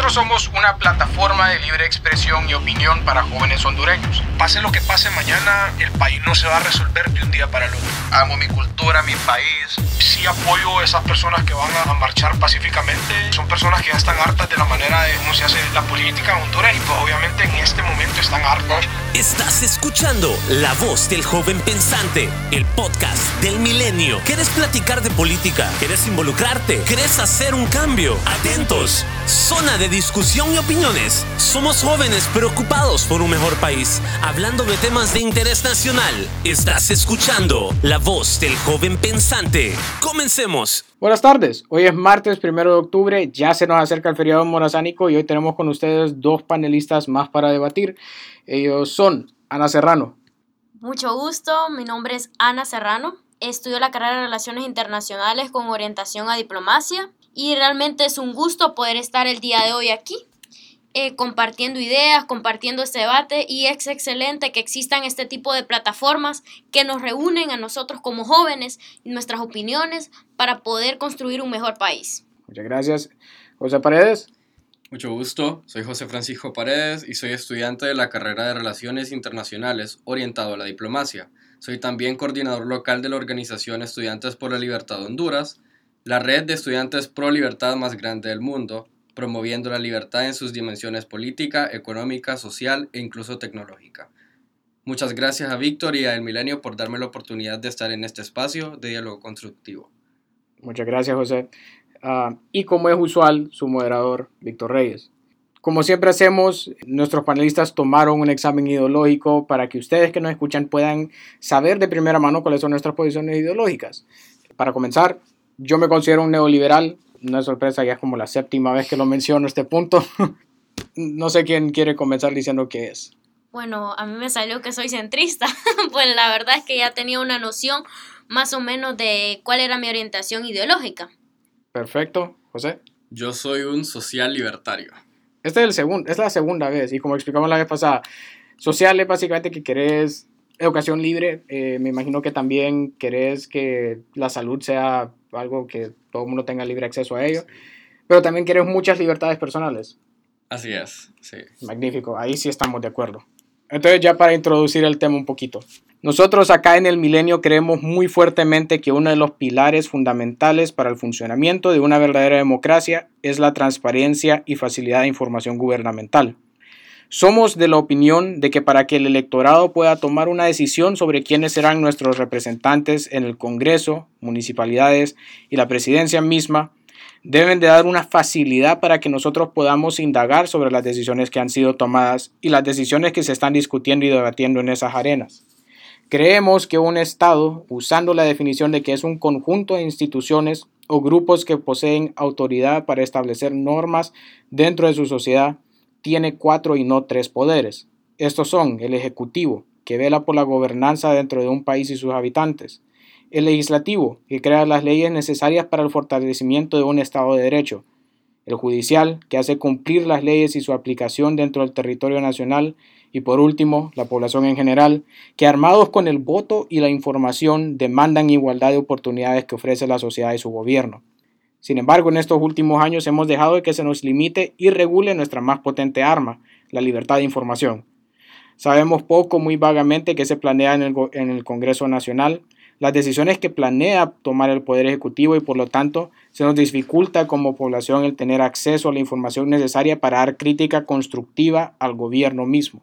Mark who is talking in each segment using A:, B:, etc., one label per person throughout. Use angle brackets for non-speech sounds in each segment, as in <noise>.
A: Nosotros somos una plataforma de libre expresión y opinión para jóvenes hondureños.
B: Pase lo que pase mañana, el país no se va a resolver de un día para el otro.
A: Amo mi cultura, mi país.
B: Sí apoyo a esas personas que van a marchar pacíficamente. Son personas que ya están hartas de la manera de cómo se hace la política en Honduras y pues obviamente en este momento están hartas.
C: Estás escuchando La Voz del Joven Pensante, el podcast del milenio. ¿Quieres platicar de política? ¿Quieres involucrarte? ¿Quieres hacer un cambio? Atentos. Zona de discusión y opiniones. Somos jóvenes preocupados por un mejor país, hablando de temas de interés nacional. Estás escuchando La Voz del Joven Pensante. Comencemos.
D: Buenas tardes, hoy es martes primero de octubre, ya se nos acerca el feriado morazánico y hoy tenemos con ustedes dos panelistas más para debatir. Ellos son Ana Serrano.
E: Mucho gusto, mi nombre es Ana Serrano, estudio la carrera de Relaciones Internacionales con orientación a diplomacia y realmente es un gusto poder estar el día de hoy aquí. Eh, compartiendo ideas, compartiendo este debate y es excelente que existan este tipo de plataformas que nos reúnen a nosotros como jóvenes y nuestras opiniones para poder construir un mejor país.
D: Muchas gracias. José Paredes.
F: Mucho gusto, soy José Francisco Paredes y soy estudiante de la carrera de Relaciones Internacionales orientado a la diplomacia. Soy también coordinador local de la organización Estudiantes por la Libertad de Honduras, la red de estudiantes pro libertad más grande del mundo, promoviendo la libertad en sus dimensiones política, económica, social e incluso tecnológica. Muchas gracias a Víctor y a El Milenio por darme la oportunidad de estar en este espacio de diálogo constructivo.
D: Muchas gracias, José. Ah, y como es usual, su moderador, Víctor Reyes. Como siempre hacemos, nuestros panelistas tomaron un examen ideológico para que ustedes que nos escuchan puedan saber de primera mano cuáles son nuestras posiciones ideológicas. Para comenzar, yo me considero un neoliberal, no es sorpresa, ya es como la séptima vez que lo menciono este punto. <laughs> no sé quién quiere comenzar diciendo qué es.
E: Bueno, a mí me salió que soy centrista, <laughs> pues la verdad es que ya tenía una noción más o menos de cuál era mi orientación ideológica.
D: Perfecto, José.
F: Yo soy un social libertario.
D: Este es, el segundo, es la segunda vez y como explicamos la vez pasada, social es básicamente que querés educación libre, eh, me imagino que también querés que la salud sea algo que todo el mundo tenga libre acceso a ello, pero también querés muchas libertades personales.
F: Así es, sí.
D: Magnífico, ahí sí estamos de acuerdo. Entonces ya para introducir el tema un poquito. Nosotros acá en el milenio creemos muy fuertemente que uno de los pilares fundamentales para el funcionamiento de una verdadera democracia es la transparencia y facilidad de información gubernamental. Somos de la opinión de que para que el electorado pueda tomar una decisión sobre quiénes serán nuestros representantes en el Congreso, municipalidades y la presidencia misma, deben de dar una facilidad para que nosotros podamos indagar sobre las decisiones que han sido tomadas y las decisiones que se están discutiendo y debatiendo en esas arenas. Creemos que un Estado, usando la definición de que es un conjunto de instituciones o grupos que poseen autoridad para establecer normas dentro de su sociedad, tiene cuatro y no tres poderes. Estos son el Ejecutivo, que vela por la gobernanza dentro de un país y sus habitantes, el legislativo, que crea las leyes necesarias para el fortalecimiento de un Estado de Derecho, el judicial, que hace cumplir las leyes y su aplicación dentro del territorio nacional, y por último, la población en general, que armados con el voto y la información demandan igualdad de oportunidades que ofrece la sociedad y su gobierno. Sin embargo, en estos últimos años hemos dejado de que se nos limite y regule nuestra más potente arma, la libertad de información. Sabemos poco, muy vagamente, qué se planea en el, en el Congreso Nacional, las decisiones que planea tomar el Poder Ejecutivo y por lo tanto se nos dificulta como población el tener acceso a la información necesaria para dar crítica constructiva al gobierno mismo.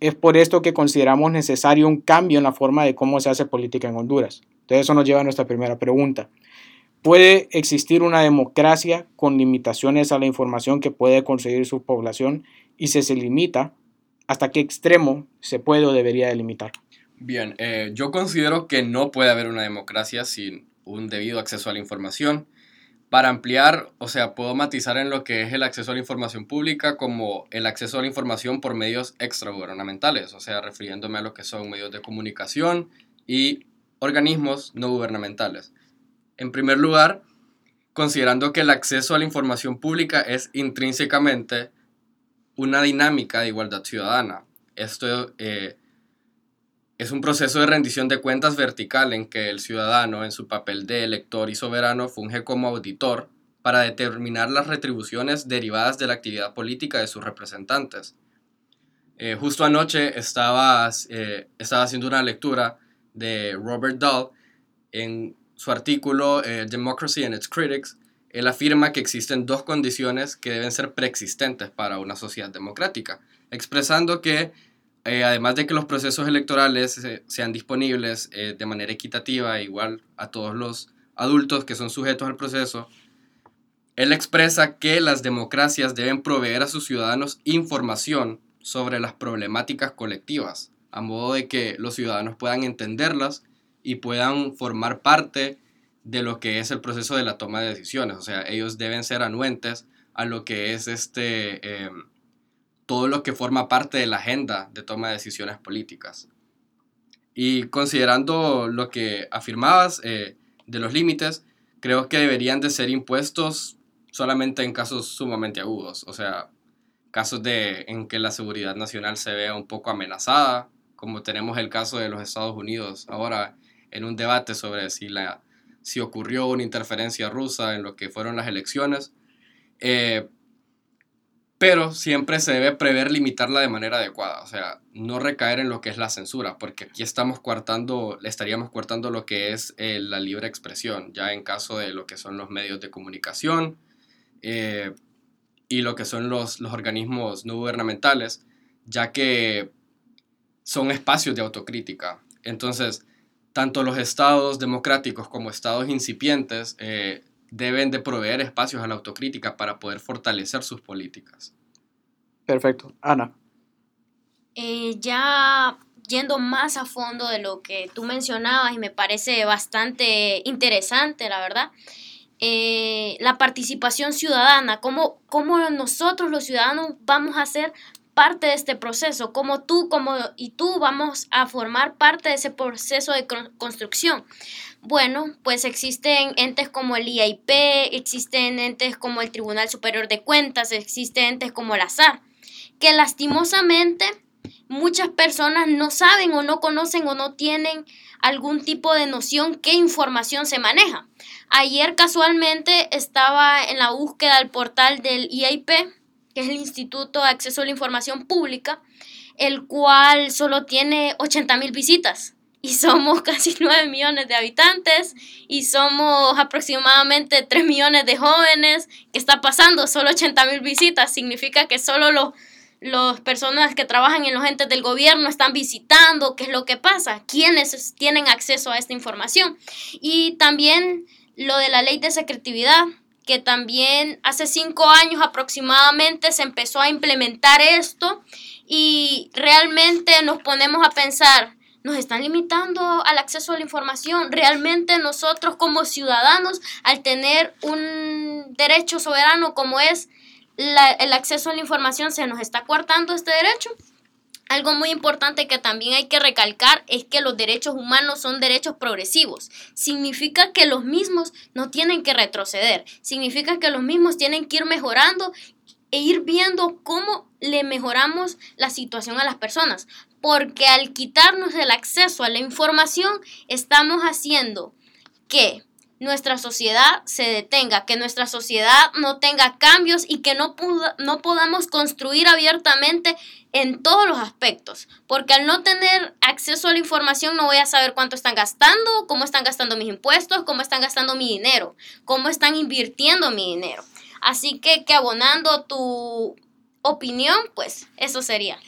D: Es por esto que consideramos necesario un cambio en la forma de cómo se hace política en Honduras. Entonces eso nos lleva a nuestra primera pregunta. ¿Puede existir una democracia con limitaciones a la información que puede conseguir su población y si se limita, hasta qué extremo se puede o debería delimitar?
F: Bien, eh, yo considero que no puede haber una democracia sin un debido acceso a la información. Para ampliar, o sea, puedo matizar en lo que es el acceso a la información pública como el acceso a la información por medios extragubernamentales, o sea, refiriéndome a lo que son medios de comunicación y organismos no gubernamentales. En primer lugar, considerando que el acceso a la información pública es intrínsecamente una dinámica de igualdad ciudadana. Esto eh, es un proceso de rendición de cuentas vertical en que el ciudadano, en su papel de elector y soberano, funge como auditor para determinar las retribuciones derivadas de la actividad política de sus representantes. Eh, justo anoche estaba, eh, estaba haciendo una lectura de Robert Dahl en su artículo eh, Democracy and its Critics. Él afirma que existen dos condiciones que deben ser preexistentes para una sociedad democrática, expresando que además de que los procesos electorales sean disponibles de manera equitativa e igual a todos los adultos que son sujetos al proceso, él expresa que las democracias deben proveer a sus ciudadanos información sobre las problemáticas colectivas, a modo de que los ciudadanos puedan entenderlas y puedan formar parte de lo que es el proceso de la toma de decisiones. O sea, ellos deben ser anuentes a lo que es este, em, todo lo que forma parte de la agenda de toma de decisiones políticas. Y considerando lo que afirmabas eh, de los límites, creo que deberían de ser impuestos solamente en casos sumamente agudos, o sea, casos de, en que la seguridad nacional se vea un poco amenazada, como tenemos el caso de los Estados Unidos ahora en un debate sobre si, la, si ocurrió una interferencia rusa en lo que fueron las elecciones. Eh, pero siempre se debe prever limitarla de manera adecuada, o sea, no recaer en lo que es la censura, porque aquí estamos coartando, estaríamos coartando lo que es eh, la libre expresión, ya en caso de lo que son los medios de comunicación, eh, y lo que son los, los organismos no gubernamentales, ya que son espacios de autocrítica. Entonces, tanto los estados democráticos como estados incipientes eh, deben de proveer espacios a la autocrítica para poder fortalecer sus políticas.
D: Perfecto. Ana.
E: Eh, ya yendo más a fondo de lo que tú mencionabas y me parece bastante interesante, la verdad. Eh, la participación ciudadana, cómo, cómo nosotros los ciudadanos vamos a ser parte de este proceso, cómo tú como, y tú vamos a formar parte de ese proceso de construcción. Bueno, pues existen entes como el IAIP, existen entes como el Tribunal Superior de Cuentas, existen entes como el ASAR, que lastimosamente muchas personas no saben o no conocen o no tienen algún tipo de noción qué información se maneja. Ayer casualmente estaba en la búsqueda del portal del IAIP, que es el Instituto de Acceso a la Información Pública, el cual solo tiene 80 mil visitas. Y somos <laughs> casi 9 millones de habitantes y somos aproximadamente 3 millones de jóvenes. ¿Qué está pasando? Solo 80 mil visitas. Significa que solo los las personas que trabajan en los entes del gobierno están visitando, qué es lo que pasa, quiénes tienen acceso a esta información. Y también lo de la ley de secretividad, que también hace cinco años aproximadamente se empezó a implementar esto y realmente nos ponemos a pensar, nos están limitando al acceso a la información. Realmente nosotros como ciudadanos, al tener un derecho soberano como es el acceso a la información se nos está coartando este derecho. Algo muy importante que también hay que recalcar es que los derechos humanos son derechos progresivos. Significa que los mismos no tienen que retroceder. Significa que los mismos tienen que ir mejorando e ir viendo cómo le mejoramos la situación a las personas. Porque al quitarnos el acceso a la información, estamos haciendo que nuestra sociedad se detenga, que nuestra sociedad no tenga cambios y que no, no podamos construir abiertamente en todos los aspectos. Porque al no tener acceso a la información no voy a saber cuánto están gastando, cómo están gastando mis impuestos, cómo están gastando mi dinero, cómo están invirtiendo mi dinero. Así que, que abonando tu opinión, pues eso sería.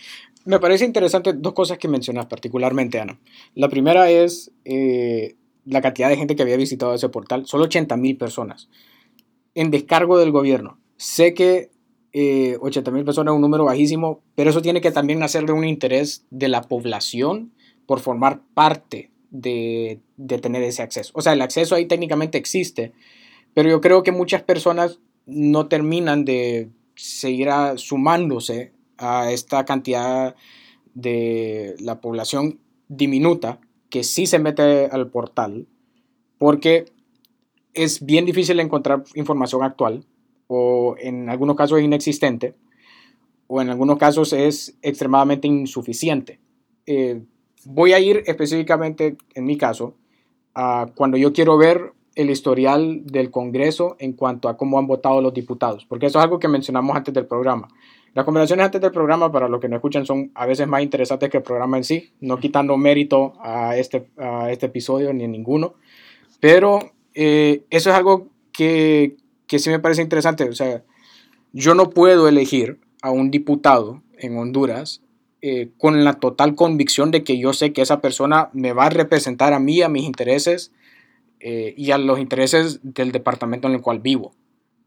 D: Me parece interesante dos cosas que mencionas particularmente, Ana. La primera es... Eh, la cantidad de gente que había visitado ese portal, solo 80 mil personas, en descargo del gobierno. Sé que eh, 80 mil personas un número bajísimo, pero eso tiene que también nacer de un interés de la población por formar parte de, de tener ese acceso. O sea, el acceso ahí técnicamente existe, pero yo creo que muchas personas no terminan de seguir sumándose a esta cantidad de la población diminuta que sí se mete al portal porque es bien difícil encontrar información actual o en algunos casos es inexistente o en algunos casos es extremadamente insuficiente. Eh, voy a ir específicamente, en mi caso, a cuando yo quiero ver el historial del Congreso en cuanto a cómo han votado los diputados, porque eso es algo que mencionamos antes del programa. Las conversaciones antes del programa, para los que no escuchan, son a veces más interesantes que el programa en sí, no quitando mérito a este, a este episodio ni a ninguno, pero eh, eso es algo que, que sí me parece interesante. O sea, yo no puedo elegir a un diputado en Honduras eh, con la total convicción de que yo sé que esa persona me va a representar a mí, a mis intereses eh, y a los intereses del departamento en el cual vivo.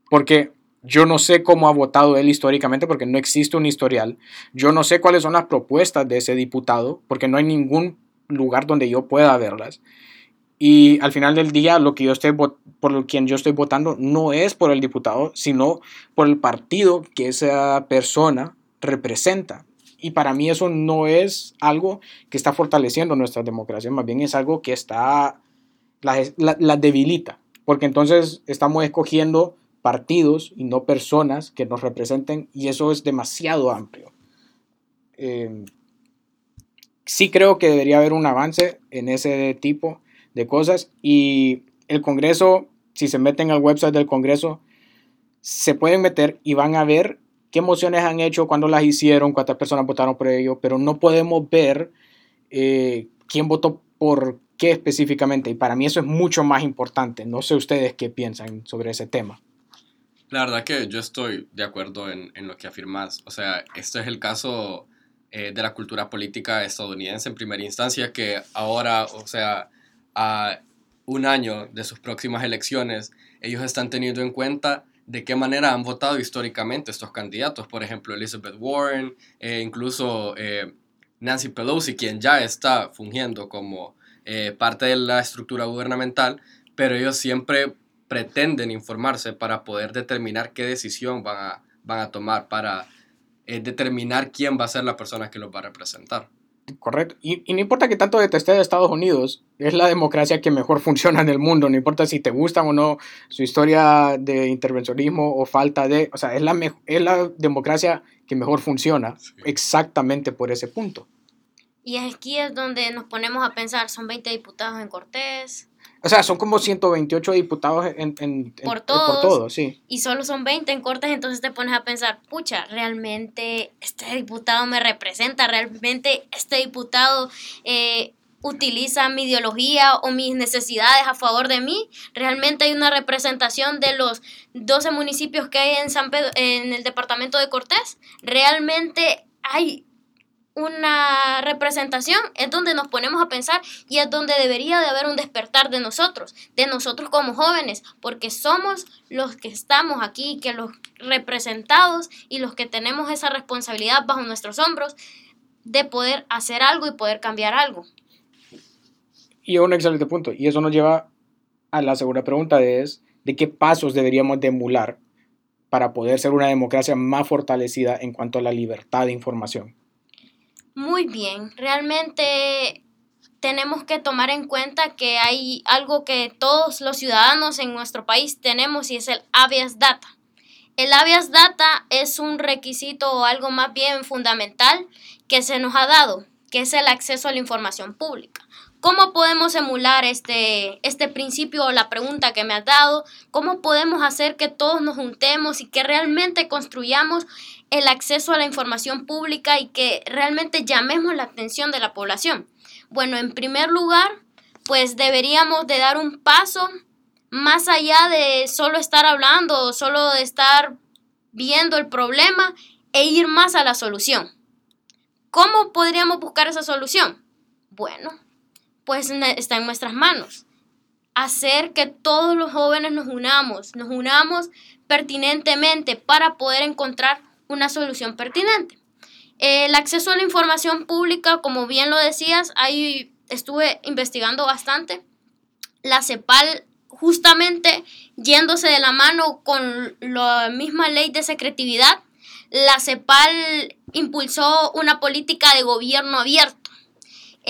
D: Porque yo no sé cómo ha votado él históricamente porque no existe un historial. Yo no sé cuáles son las propuestas de ese diputado porque no hay ningún lugar donde yo pueda verlas. Y al final del día, lo que yo estoy por quien yo estoy votando no es por el diputado, sino por el partido que esa persona representa. Y para mí eso no es algo que está fortaleciendo nuestra democracia, más bien es algo que está, la, debilita, porque entonces estamos escogiendo partidos y no personas que nos representen y eso es demasiado amplio. Em, sí creo que debería haber un avance en ese tipo de cosas y el Congreso, si se meten al website del Congreso, se pueden meter y van a ver qué mociones han hecho, cuándo las hicieron, cuántas personas votaron por ello, pero no podemos ver eh, quién votó por qué específicamente. Y para mí eso es mucho más importante. No sé ustedes qué piensan sobre ese tema.
F: La verdad que yo estoy de acuerdo en, en lo que afirmas. O sea, este es el caso eh, de la cultura política estadounidense en primera instancia, que ahora, o sea, a un año de sus próximas elecciones, ellos están teniendo en cuenta de qué manera han votado históricamente estos candidatos. Por ejemplo, Elizabeth Warren, e incluso eh, Nancy Pelosi, quien ya está fungiendo como eh, parte de la estructura gubernamental, pero ellos siempre pretenden informarse para poder determinar qué decisión van a, van a tomar, para determinar quién va a ser la persona que los va a representar.
D: Correcto. Y, no importa que tanto detesté de Estados Unidos, es la democracia que mejor <laughs> funciona en el mundo. No importa si te gusta o no su historia de intervencionismo o falta de... O sea, es la, es la democracia que mejor funciona exactamente por ese punto.
E: Y aquí es donde nos ponemos a pensar, son 20 diputados en Cortés,
D: o sea, son como 128 diputados en, en,
E: por, todos, sí. Y solo son 20 en cortes, entonces te pones a pensar, pucha, realmente este diputado me representa, realmente este diputado eh, utiliza mi ideología o mis necesidades a favor de mí. Realmente hay una representación de los 12 municipios que hay en, San Pedro, en el departamento de Cortés. Realmente hay una representación, es donde nos ponemos a pensar y es donde debería de haber un despertar de nosotros, de nosotros como jóvenes, porque somos los que estamos aquí, que los representados y los que tenemos esa responsabilidad bajo nuestros hombros de poder hacer algo y poder cambiar algo.
D: Y un excelente punto. Y eso nos lleva a la segunda pregunta de es, ¿de qué pasos deberíamos de emular para poder ser una democracia más fortalecida en cuanto a la libertad de información?
E: Muy bien, realmente tenemos que tomar en cuenta que hay algo que todos los ciudadanos en nuestro país tenemos y es el habeas data. El habeas data es un requisito o algo más bien fundamental que se nos ha dado, que es el acceso a la información pública. ¿Cómo podemos emular este, este principio o la pregunta que me has dado? ¿Cómo podemos hacer que todos nos juntemos y que realmente construyamos el acceso a la información pública y que realmente llamemos la atención de la población? Bueno, en primer lugar, pues deberíamos de dar un paso más allá de solo estar hablando, solo de estar viendo el problema e ir más a la solución. ¿Cómo podríamos buscar esa solución? Bueno, pues está en nuestras manos. Hacer que todos los jóvenes nos unamos, nos unamos pertinentemente para poder encontrar una solución pertinente. El acceso a la información pública, como bien lo decías, ahí estuve investigando bastante. La CEPAL justamente yéndose de la mano con la misma ley de secretividad, la CEPAL impulsó una política de gobierno abierto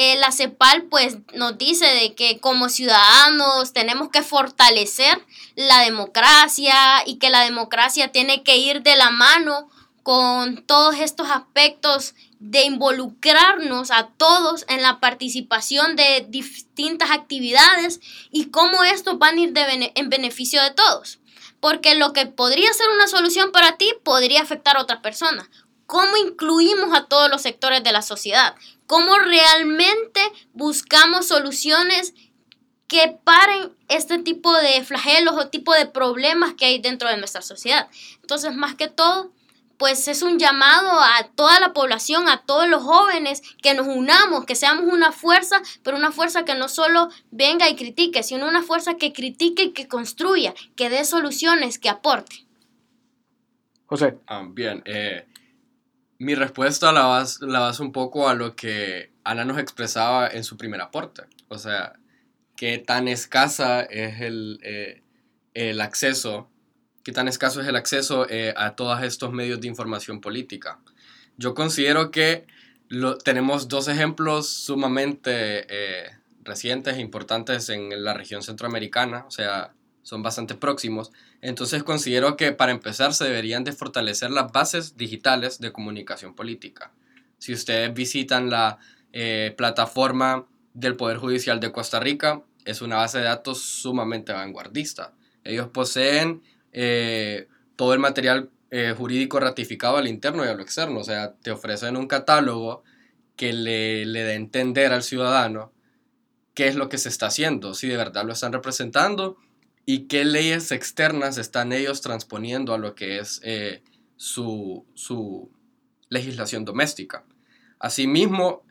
E: eh, la CEPAL pues nos dice de que como ciudadanos tenemos que fortalecer la democracia y que la democracia tiene que ir de la mano con todos estos aspectos de involucrarnos a todos en la participación de distintas actividades y cómo esto van a ir en beneficio de todos. Porque lo que podría ser una solución para ti podría afectar a otra persona. ¿Cómo incluimos a todos los sectores de la sociedad? ¿Cómo realmente buscamos soluciones que paren este tipo de flagelos o tipo de problemas que hay dentro de nuestra sociedad? Entonces, más que todo, pues es un llamado a toda la población, a todos los jóvenes, que nos unamos, que seamos una fuerza, pero una fuerza que no solo venga y critique, sino una fuerza que critique y que construya, que dé soluciones, que aporte.
D: José.
F: Ah, bien, eh, mi respuesta la vas, la vas un poco a lo que Ana nos expresaba en su primer aporte. O sea, qué tan escasa es el, eh, el acceso qué tan escaso es el acceso eh, a todos estos medios de información política. Yo considero que tenemos dos ejemplos sumamente eh, recientes e importantes en la región centroamericana, o sea, son bastante próximos. Entonces considero que para empezar se deberían de fortalecer las bases digitales de comunicación política. Si ustedes visitan la eh, plataforma del Poder Judicial de Costa Rica, es una base de datos sumamente vanguardista. Ellos poseen eh, todo el material eh, jurídico ratificado al interno y a lo externo. O sea, te ofrecen un catálogo que le, le dé a entender al ciudadano qué es lo que se está haciendo, si de verdad lo están representando y qué leyes externas están ellos transponiendo a lo que es eh, su, su legislación doméstica. Asimismo,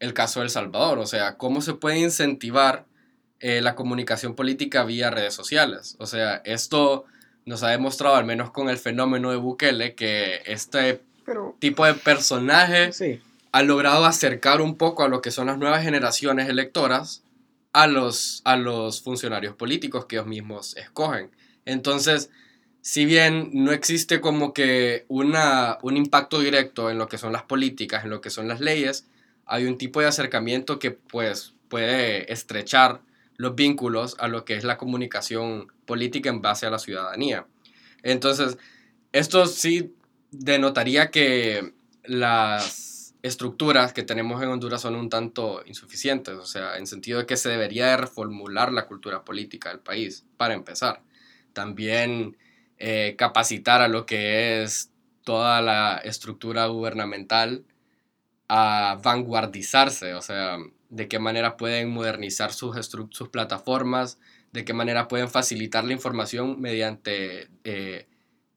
F: el caso de El Salvador, o sea, cómo se puede incentivar la comunicación política vía redes sociales. O sea, esto nos ha demostrado, al menos con el fenómeno de Bukele, que este tipo de personaje ha logrado acercar un poco a lo que son las nuevas generaciones electoras a los, a los funcionarios políticos que ellos mismos escogen. Entonces, si bien no existe como que una, un impacto directo en lo que son las políticas, en lo que son las leyes, hay un tipo de acercamiento que pues puede estrechar los vínculos a lo que es la comunicación política en base a la ciudadanía. Entonces, esto sí denotaría que las estructuras que tenemos en Honduras son un tanto insuficientes, o sea, en sentido de que se debería de reformular la cultura política del país, para empezar. También eh, capacitar a lo que es toda la estructura gubernamental a vanguardizarse, o sea, de qué manera pueden modernizar sus, sus plataformas, de qué manera pueden facilitar la información mediante eh,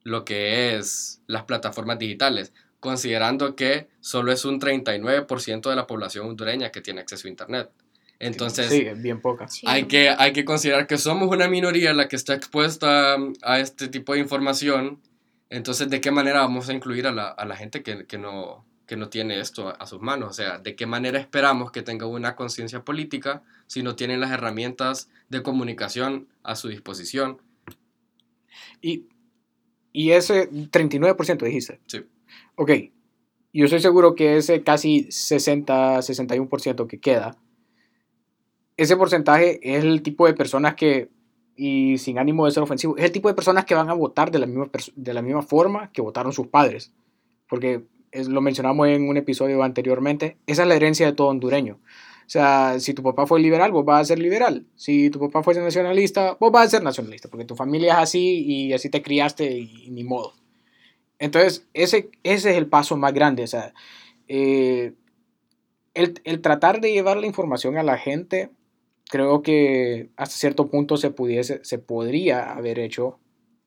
F: lo que es las plataformas digitales, considerando que solo es un 39% de la población hondureña que tiene acceso a Internet. Entonces,
D: sí, bien poca.
F: Hay, que, hay que considerar que somos una minoría la que está expuesta a este tipo de información. Entonces, ¿de qué manera vamos a incluir a la, a la gente que, que, no, que no tiene esto a, sus manos. O sea, ¿de qué manera esperamos que tenga una conciencia política si no tienen las herramientas de comunicación a su disposición?
D: Y, y ese 39% dijiste.
F: Sí.
D: Ok, yo estoy seguro que ese casi 60, 61% que queda, ese porcentaje es el tipo de personas que, y sin ánimo de ser ofensivo, es el tipo de personas que van a votar de la misma, de la misma forma que votaron sus padres. Porque lo mencionamos en un episodio anteriormente, esa es la herencia de todo hondureño. O sea, si tu papá fue liberal, vos vas a ser liberal. Si tu papá fue nacionalista, vos vas a ser nacionalista, porque tu familia es así y así te criaste y, ni modo. Entonces, ese, ese es el paso más grande. O sea, eh, el, el, tratar de llevar la información a la gente, creo que hasta cierto punto se, pudiese, se podría haber hecho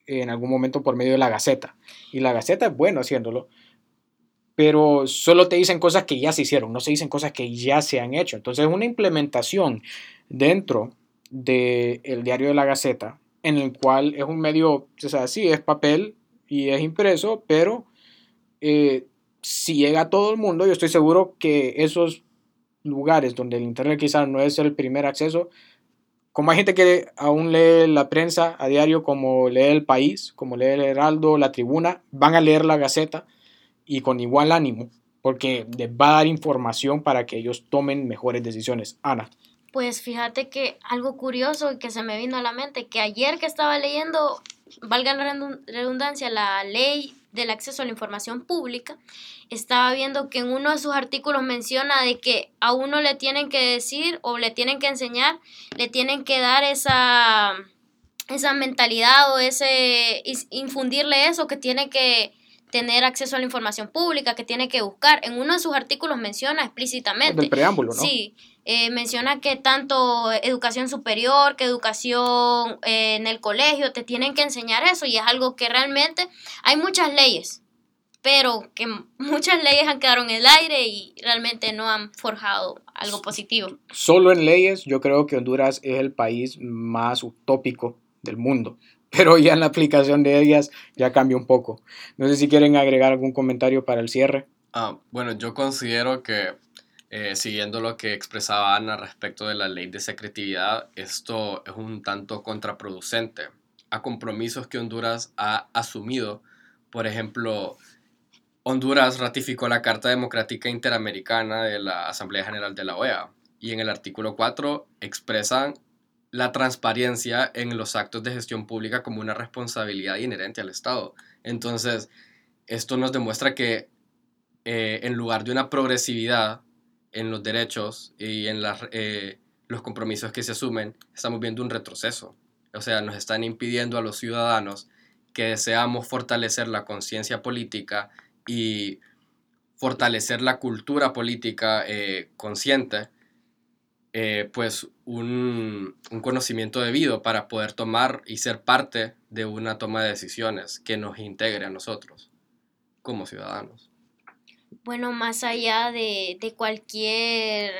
D: en algún momento por medio de la Gaceta. Y la Gaceta es bueno haciéndolo, pero solo te dicen cosas que ya se hicieron, no se dicen cosas que ya se han hecho. Entonces, una implementación dentro del diario de la Gaceta, en el cual es un medio, o sea, sí, es papel y es impreso, pero eh, si llega a todo el mundo, yo estoy seguro que esos lugares donde el Internet quizás no es el primer acceso, como hay gente que aún lee la prensa a diario, como lee el país, como lee el Heraldo, la tribuna, van a leer la Gaceta y con igual ánimo, porque les va a dar información para que ellos tomen mejores decisiones. Ana.
E: Pues fíjate que algo curioso que se me vino a la mente, que ayer que estaba leyendo, valga la redundancia, la ley del acceso a la información pública, estaba viendo que en uno de sus artículos menciona de que a uno le tienen que decir o le tienen que enseñar, le tienen que dar esa, esa mentalidad o ese infundirle eso que tiene que tener acceso a la información pública, que tiene que buscar. En uno de sus artículos menciona explícitamente.
D: Del preámbulo, ¿no?
E: Sí, eh, menciona que tanto educación superior que educación eh, en el colegio te tienen que enseñar eso y es algo que realmente hay muchas leyes, pero que muchas leyes han quedado en el aire y realmente no han forjado algo positivo.
D: Solo en leyes yo creo que Honduras es el país más utópico del mundo pero ya en la aplicación de ellas ya cambia un poco. No sé si quieren agregar algún comentario para el cierre.
F: Ah, bueno, yo considero que eh, siguiendo lo que expresaba Ana respecto de la ley de secretividad, esto es un tanto contraproducente a compromisos que Honduras ha asumido. Por ejemplo, Honduras ratificó la Carta Democrática Interamericana de la Asamblea General de la OEA y en el artículo 4 expresan la transparencia en los actos de gestión pública como una responsabilidad inherente al Estado. Entonces, esto nos demuestra que eh, en lugar de una progresividad en los derechos y en eh, los compromisos que se asumen, estamos viendo un retroceso. O sea, nos están impidiendo a los ciudadanos que deseamos fortalecer la conciencia política y fortalecer la cultura política eh, consciente, eh, pues un, un, conocimiento debido para poder tomar y ser parte de una toma de decisiones que nos integre a nosotros como ciudadanos.
E: Bueno, más allá de, de cualquier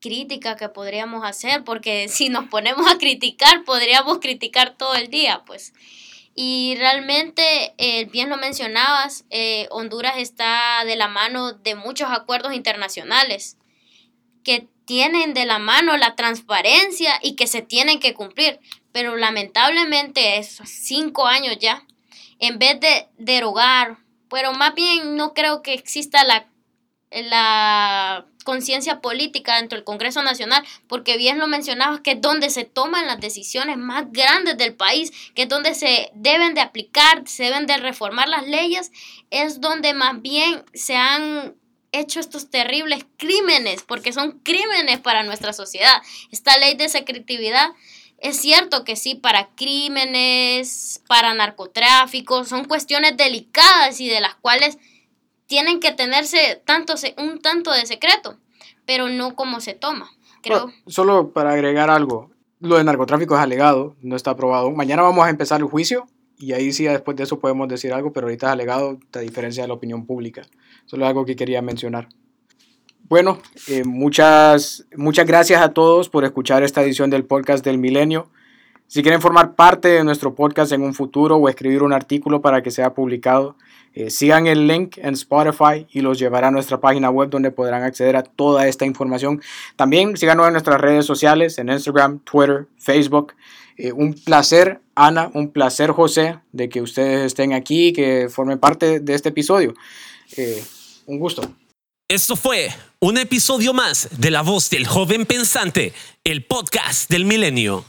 E: crítica que podríamos hacer, porque <laughs> si nos ponemos a criticar, podríamos criticar todo el día, pues. Y realmente, eh, bien lo mencionabas, eh, Honduras está de la mano de muchos acuerdos internacionales que tienen de la mano la transparencia y que se tienen que cumplir. Pero lamentablemente, esos cinco años ya, en vez de derogar, pero más bien no creo que exista la, la conciencia política dentro del Congreso Nacional, porque bien lo mencionabas, que es donde se toman las decisiones más grandes del país, que es donde se deben de aplicar, se deben de reformar las leyes, es donde más bien se han hecho estos terribles crímenes, porque son crímenes para nuestra sociedad. Esta ley de secretividad es cierto que sí, para crímenes, para narcotráfico, son cuestiones delicadas y de las cuales tienen que tenerse tanto, un tanto de secreto, pero no como se toma, creo.
D: solo para agregar algo, lo de narcotráfico es alegado, no está aprobado. Mañana vamos a empezar el juicio y ahí sí después de eso podemos decir algo, pero ahorita es alegado a diferencia de la opinión pública. Solo algo que quería mencionar. Bueno, eh, muchas, muchas gracias a todos por escuchar esta edición del podcast del milenio. Si quieren formar parte de nuestro podcast en un futuro o escribir un artículo para que sea publicado, eh, sigan el link en Spotify y los llevará a nuestra página web donde podrán acceder a toda esta información. También síganos en nuestras redes sociales, en Instagram, Twitter, Facebook. Eh, un placer, Ana, un placer, José, de que ustedes estén aquí, que formen parte de este episodio. un gusto.
C: Esto fue un episodio más de La Voz del Joven Pensante, el podcast del milenio.